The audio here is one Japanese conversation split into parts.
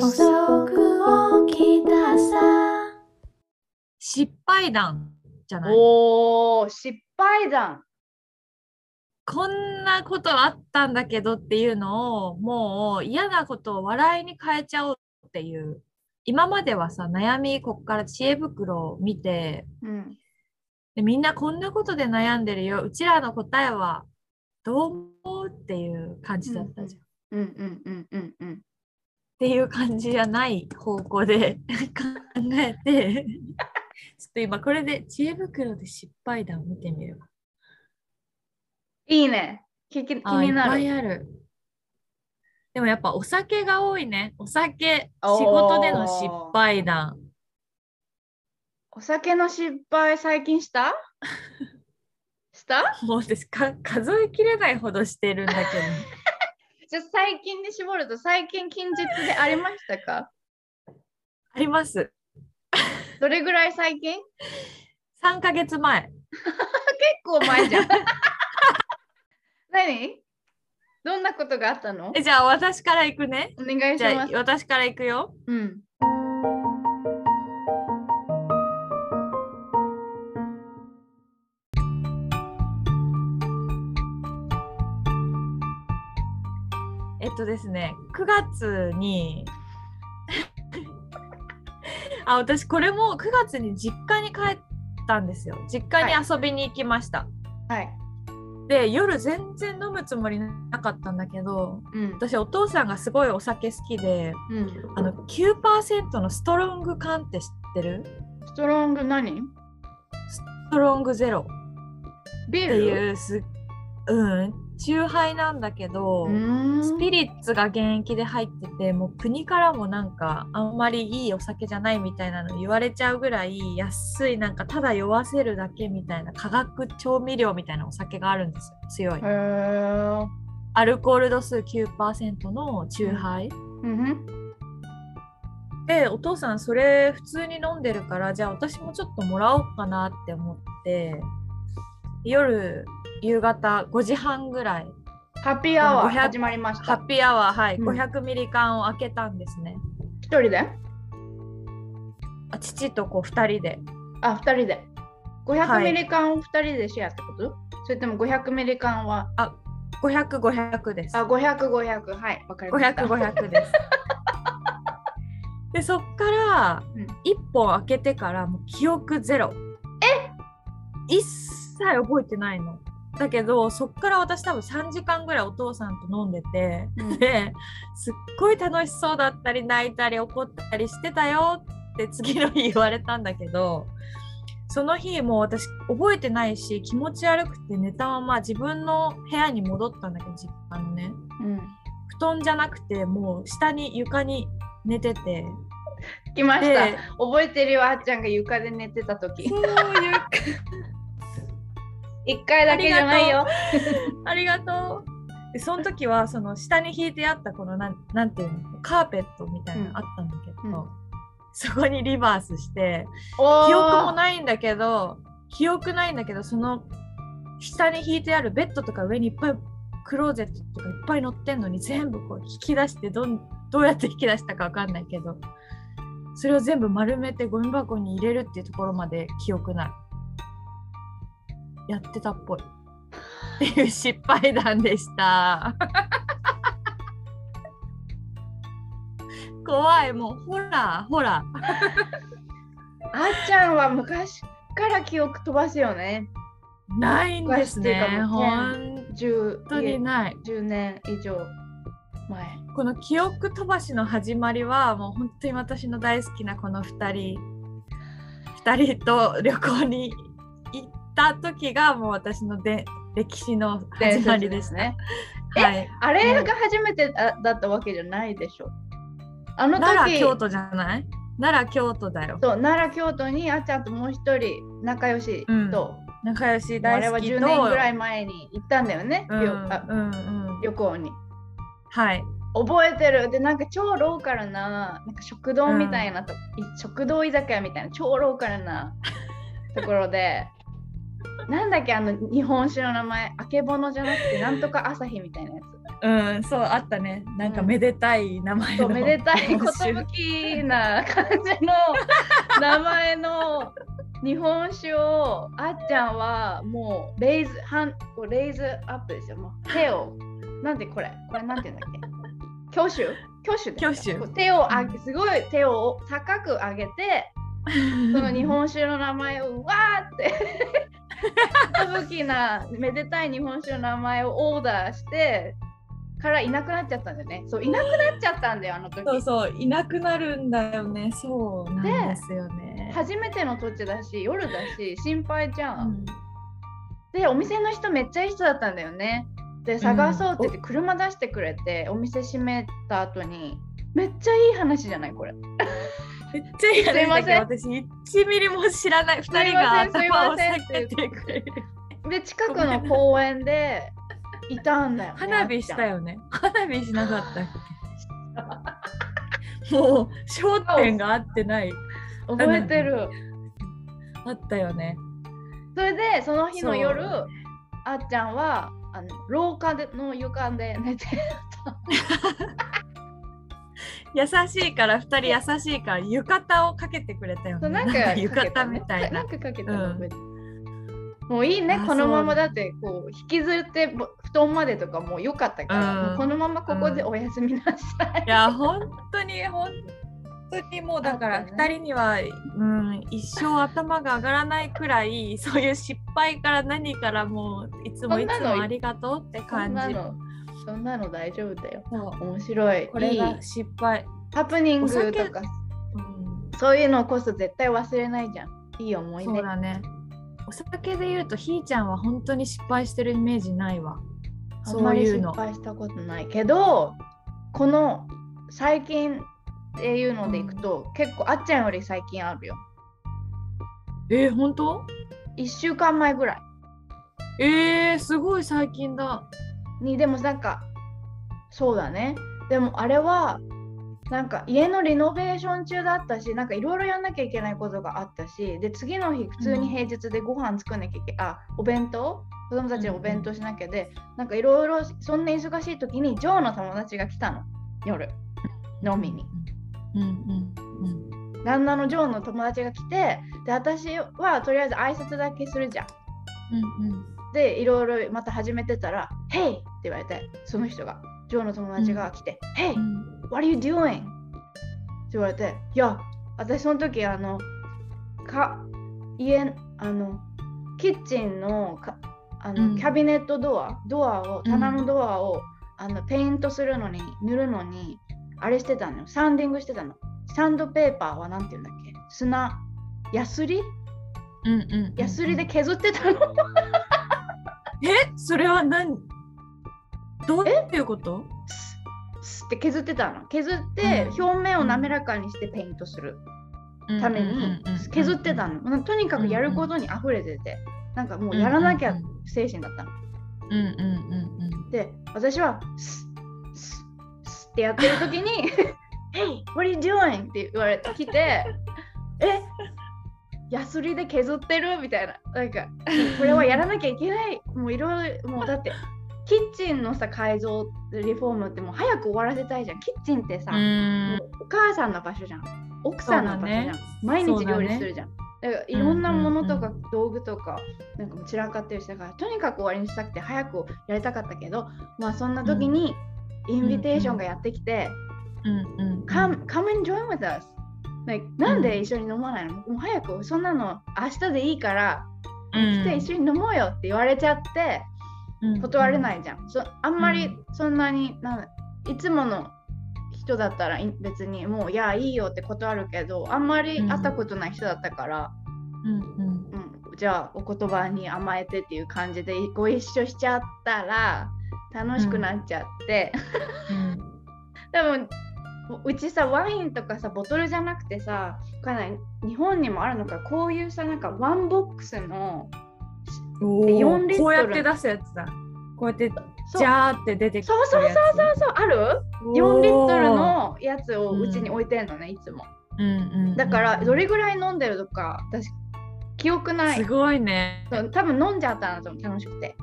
遅く起きたさ失敗談じゃない？おー、失敗談。こんなことあったんだけどっていうのをもう嫌なことを笑いに変えちゃおうっていう今まではさ悩みこっから知恵袋を見てうん。でみんなこんなことで悩んでるようちらの答えはどう思うっていう感じだったじゃん。うんうんうんうんうん。っていう感じじゃない方向で 考えてちょっと今これで知恵袋で失敗談を見てみるわ。いいね。気気気あいっぱになる。いある。でもやっぱお酒が多いね。お酒、仕事での失敗談。お酒の失敗最近した？した？もう私か数えきれないほどしてるんだけど。じゃあ最近に絞ると最近近日でありましたか？あります。どれぐらい最近？結3ヶ月前。構前じゃん。何？どんなことがあったの？えじゃあ私から行くね。お願いしじゃあます。私から行くよ。うん。えっとですね、9月にあ、私これも9月に実家に帰ったんですよ。実家に遊びに行きました。はい。で、夜全然飲むつもりなかったんだけど、うん。私お父さんがすごいお酒好きで、うん、あの9%のストロング缶って知ってる？ストロング何？ストロングゼロってビール？いうすうんチューハイなんだけど、スピリッツが原液で入っててもう国からもなんかあんまりいいお酒じゃないみたいなの言われちゃうぐらい安いなんかただ酔わせるだけみたいな化学調味料みたいなお酒があるんですよ強い。アルコール度数9%のチューハイ、うんふんでお父さんそれ普通に飲んでるからじゃあ私もちょっともらおうかなって思って夜夕方5時半ぐらい。ハッピーアワー500始まりました。ハッピーアワーはい、うん。500ミリ缶を開けたんですね。一人で？あ父とこう2人で。あ、二人で。500はいミリ缶を二人でシェアってこと？それとも500ミリ缶は？500500です。あ、500、500。はい、わかりました。500500です。でそっからうん。1本開けてからもう記憶ゼロ。え？一切覚えてないのだけどそっから私多分3時間ぐらいお父さんと飲んでて、うん、ですっごい楽しそうだったり泣いたり怒ったりしてたよって次の日言われたんだけどその日もう私覚えてないし気持ち悪くて寝たまま自分の部屋に戻ったんだけど実家のね、うん、布団じゃなくてもう下に床に寝てて。来ました。覚えてるよあっちゃんが床で寝てた時。そう床。1回だけじゃないよ。ありがとう。でその時はその下に引いてあったこのなんなんていうの？カーペットみたいなのあったんだけど、うんうん、そこにリバースして記憶もないんだけど記憶ないんだけどその下に引いてあるベッドとか上にいっぱいクローゼットとかいっぱい載ってんのに全部こう引き出してどんどうやって引き出したか分かんないけどそれを全部丸めてゴミ箱に入れるっていうところまで記憶ない。やってたっぽいっていう失敗談でした 怖いもうホラーホラーあっちゃんは昔から記憶飛ばすよね。ないんですね。本10当にない。10年以上前。この記憶飛ばしの始まりはもう本当に私の大好きなこの2人2人と旅行に行った時がもう私ので歴史の始まりですね。ね。はい。あれが初めてだだったわけじゃないでしょ？あの時、奈良京都じゃない？奈良京都だよ。そう奈良京都にあっちゃんともう一人仲良しと、仲良しあれは大好きと。10年ぐらい前に行ったんだよね、うんうんうん。旅行に。はい。覚えてるでなんか超ローカルななんか食堂みたいなと、い食堂居酒屋みたいな超ローカルなところで なんだっけあの日本酒の名前あけぼのじゃなくてなんとか朝日みたいなやうん、そうあったね。なんかうんめでたい名前の。つそうめでたい寿な感じの名前の日本酒をあっちゃんはもうレイズハンこうレイズアップですよ。もう手を。なんでこれ？これなんて言うんだっけ？挙手？挙手ですよ。挙手。手を上げすごい手を高く上げて その日本酒の名前をわーって寿なめでたい日本酒の名前をオーダーしてからいなくなっちゃったんだよね。そういなくなっちゃったんだよあの時。そうそう、いなくなるんだよね。そうなんでですよね。初めての土地だし夜だし心配じゃ、うん。んでお店の人めっちゃいい人だったんだよね。で探そうって言って車出してくれて、お店閉めた後にめっちゃいい話じゃないこれめっちゃいい話だけどすいません。私1ミリも知らない2人がすいませんすい頭を下げてくれる。で近くの公園でいたんだよ、ね、花火したよよね。花火しなかったっけ？もう焦点が合ってない。覚えてる。あったよね。それでその日の夜あっちゃんはあの廊下での床で寝て 優しいから2人優しいから浴衣をかけてくれたよね。なんか 浴衣みたいな。なんかかけたの。うん。もういいね。あこのままだってこう引きずってぼ布団までとかもう良かったから、うん。このままここでおやすみなさい、いや本当に本当にもうだからあったね。2人には、うん、一生頭が上がらないくらいそういう失敗から何からもういつもいつもありがとうって感じ。そんなの大丈夫だよ。面白い。これが失敗。ハプニングとか。うん。そういうのこそ絶対忘れないじゃん。いい思い出。そうだね。お酒で言うとひーちゃんは本当に失敗してるイメージないわ。あんまり失そういうの。敗したことないけどこの最近っていうのでいくと、結構あっちゃんより最近あるよ。えー、本当？1週間前ぐらい。えー、すごい最近だ。にでもなんかそうだね。でもあれはなんか家のリノベーション中だったしなんかいろいろやんなきゃいけないことがあったしで次の日普通に平日でご飯作んなきゃいけ、あお弁当？子供たちのお弁当しなきゃで、なんかいろいろそんな忙しい時にジョーの友達が来たの。夜。飲みに。うんうんうん。旦那のジョーの友達が来てで私はとりあえず挨拶だけするじゃん。うんうん。でいろいろまた始めてたら「Hey!」って言われてその人がジョーの友達が来て「Hey! うん What are you doing?」って言われて「いや私その時あのか家あのキッチンのかあの、うん。キャビネットドアドアを棚のドアを、あのペイントするのに塗るのにあれしてたのよ。サンディングしてたの。サンドペーパーはなんて言うんだっけ？砂ヤスリ？うんうんうん。ヤスリで削ってたの。え？それは何？どういうこと？スッって削ってたの。削ってうん。表面を滑らかにしてペイントするために削ってたの、とにかくやることに溢れててなんかもうやらなきゃ精神だったの、うんうんうんで私はスッスッスッってやってる時に「Hey, what are you doing?」って言われてきて 「え？ヤスリで削ってる?」みたいな。なんかこれはやらなきゃいけない。もういろいろもうだってキッチンのさ改造リフォームってもう早く終わらせたいじゃん。キッチンってさ、お母さんの場所じゃん。奥さんの場所じゃん、ね。毎日料理するじゃん。だからいろんなものとか道具とかなんか散らかってるしだからとにかく終わりにしたくて早くやりたかったけどまあそんな時にインビテーションがやってきてうんうん。come, come and join with us. Like なんで一緒に飲まないの、もう早くそんなの明日でいいから来て一緒に飲もうよって言われちゃって断れないいじゃん、そあんまりそんなになんいつもの人だったらい別にもういやいいよって断るけどあんまり会ったことない人だったから、うんうん。うんじゃあお言葉に甘えてっていう感じでご一緒しちゃったら楽しくなっちゃって、うん。多分うちさワインとかさボトルじゃなくてさわかんない。日本にもあるのか。こういうさなんかワンボックスの4ー。リットル。こうやって出すやつだ。こうやってジャーって出てくるそうそうそうそうそう。ある？4リットルのやつをうんうちに置いてんのねいつも。うんうんうん。だからどれぐらい飲んでるとか私記憶ない。すごいね。多分飲んじゃったんだと思う楽しくて。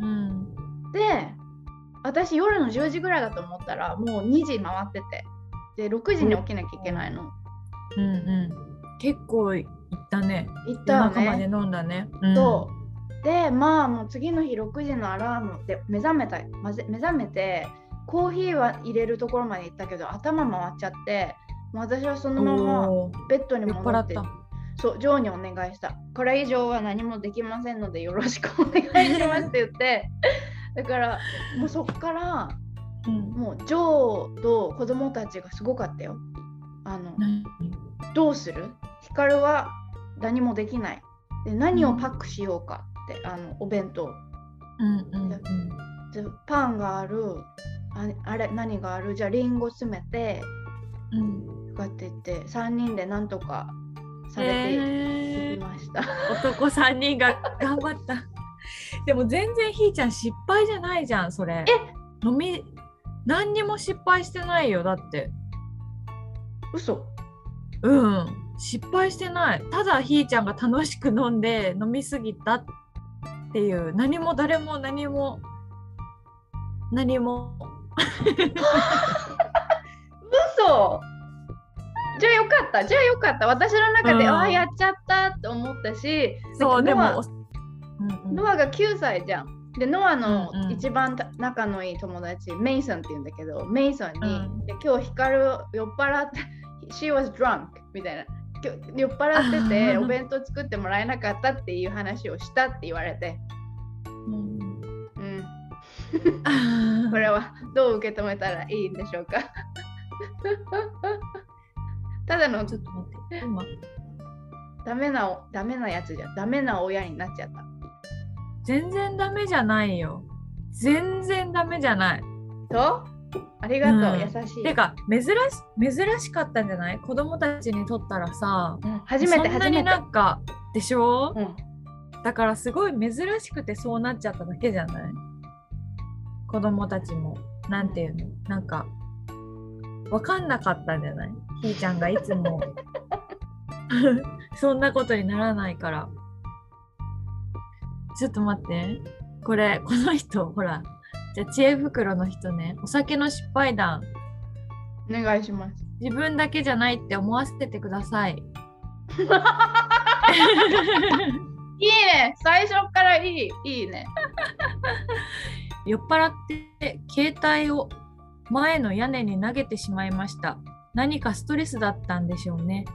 うん。で私夜の10時ぐらいだと思ったらもう2時回ってて。で6時に起きなきゃいけないの。うんうん。結構いったね。行ったよ夜中までね飲んだね。うん。そうでまあもう次の日6時のアラームで目覚めたまぜ目覚めてコーヒーは入れるところまで行ったけど頭回っちゃってもう私はそのままベッドに戻ってた。そうジョーにお願いした。これ以上は何もできませんのでよろしくお願いしますって言ってだからもうそっからうん。もうジョーと子供たちがすごかったよ。あの何？どうする？ヒカルは何もできない。で何をパックしようかって、あのお弁当うんうんうん。でパンがあるああれ何がある？じゃあリンゴ詰めてうん。こうやって言って3人でなんとかされていきました、男3人が頑張った。でも全然ひーちゃん失敗じゃないじゃん、それ。え？飲み、何にも失敗してないよ、だって。嘘うん。失敗してない。ただひーちゃんが楽しく飲んで飲みすぎたっていう、何も誰も何も、何も。嘘。じゃあよかった。じゃあよかった。私の中で、うん。ああやっちゃったって思ったし。そう、でノアも、うんうん。ノアが9歳じゃん。でノアのうんうん。一番た仲のいい友達、メイソンって言うんだけどメイソンに、うん。で今日光酔っ払って She was drunk みたいな酔っ払っててお弁当作ってもらえなかったっていう話をしたって言われて、うん。うん、これはどう受け止めたらいいんでしょうか。ただのちょっと待って、今。ダメなおダメなやつじゃん。ダメな親になっちゃった。全然ダメじゃないよ。全然ダメじゃない。とありがとう、うん。優しい。てか珍し珍しかったんじゃない？子供たちにとったらさうん。初めてそんなに初めて。なんかでしょ、うん。だからすごい珍しくてそうなっちゃっただけじゃない？子供たちも。なんていうの？なんかわかんなかったんじゃない？ひーちゃんがいつも。そんなことにならないから。ちょっと待って。これこの人ほらじゃあ知恵袋の人ねお酒の失敗談お願いします自分だけじゃないって思わせてください。いいね最初からいいいいね 酔っ払って携帯を前の屋根に投げてしまいました。何かストレスだったんでしょうね。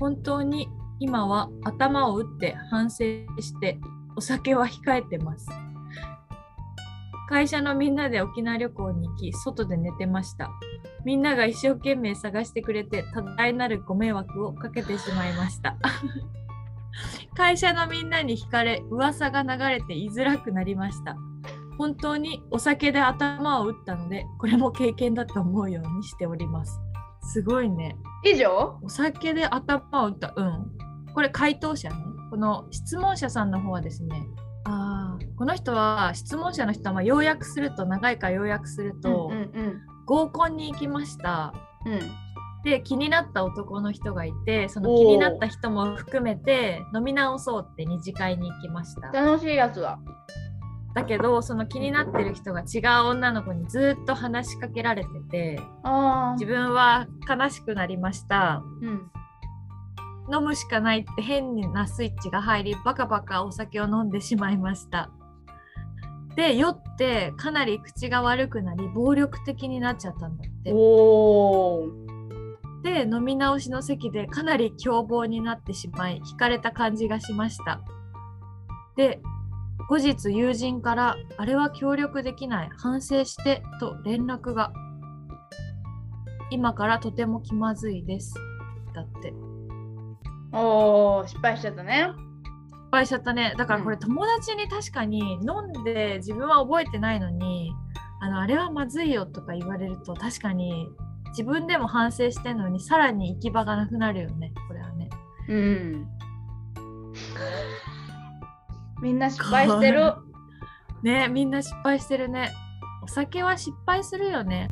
本当に今は頭を打って反省してお酒は控えてます。会社のみんなで沖縄旅行に行き、外で寝てました。みんなが一生懸命探してくれて、多大なるご迷惑をかけてしまいました。会社のみんなに惹かれ、噂が流れて言いづらくなりました。本当にお酒で頭を打ったので、これも経験だと思うようにしております。すごいね。以上？お酒で頭を打った。うん。これ回答者ね。この質問者さんの方はですね、あーこの人は質問者の人はまあ要約すると長いから要約すると、うんうん合コンに行きました。うん。で気になった男の人がいてその気になった人も含めて飲み直そうって二次会に行きました。楽しいやつだだけどその気になってる人が違う女の子にずっと話しかけられててあ自分は悲しくなりました。うん飲むしかないって変なスイッチが入りバカバカお酒を飲んでしまいました。で酔ってかなり口が悪くなり暴力的になっちゃったんだって。で飲み直しの席でかなり凶暴になってしまい惹かれた感じがしました。で後日友人から「あれは協力できない反省して」と連絡が。今からとても気まずいです。だっておー失敗しちゃったね。失敗しちゃったね。だからこれうん友達に確かに飲んで自分は覚えてないのにあのあれはまずいよとか言われると確かに自分でも反省してんのにさらに行き場がなくなるよね。これはね。うん。みんな失敗してる。ねみんな失敗してるね。お酒は失敗するよね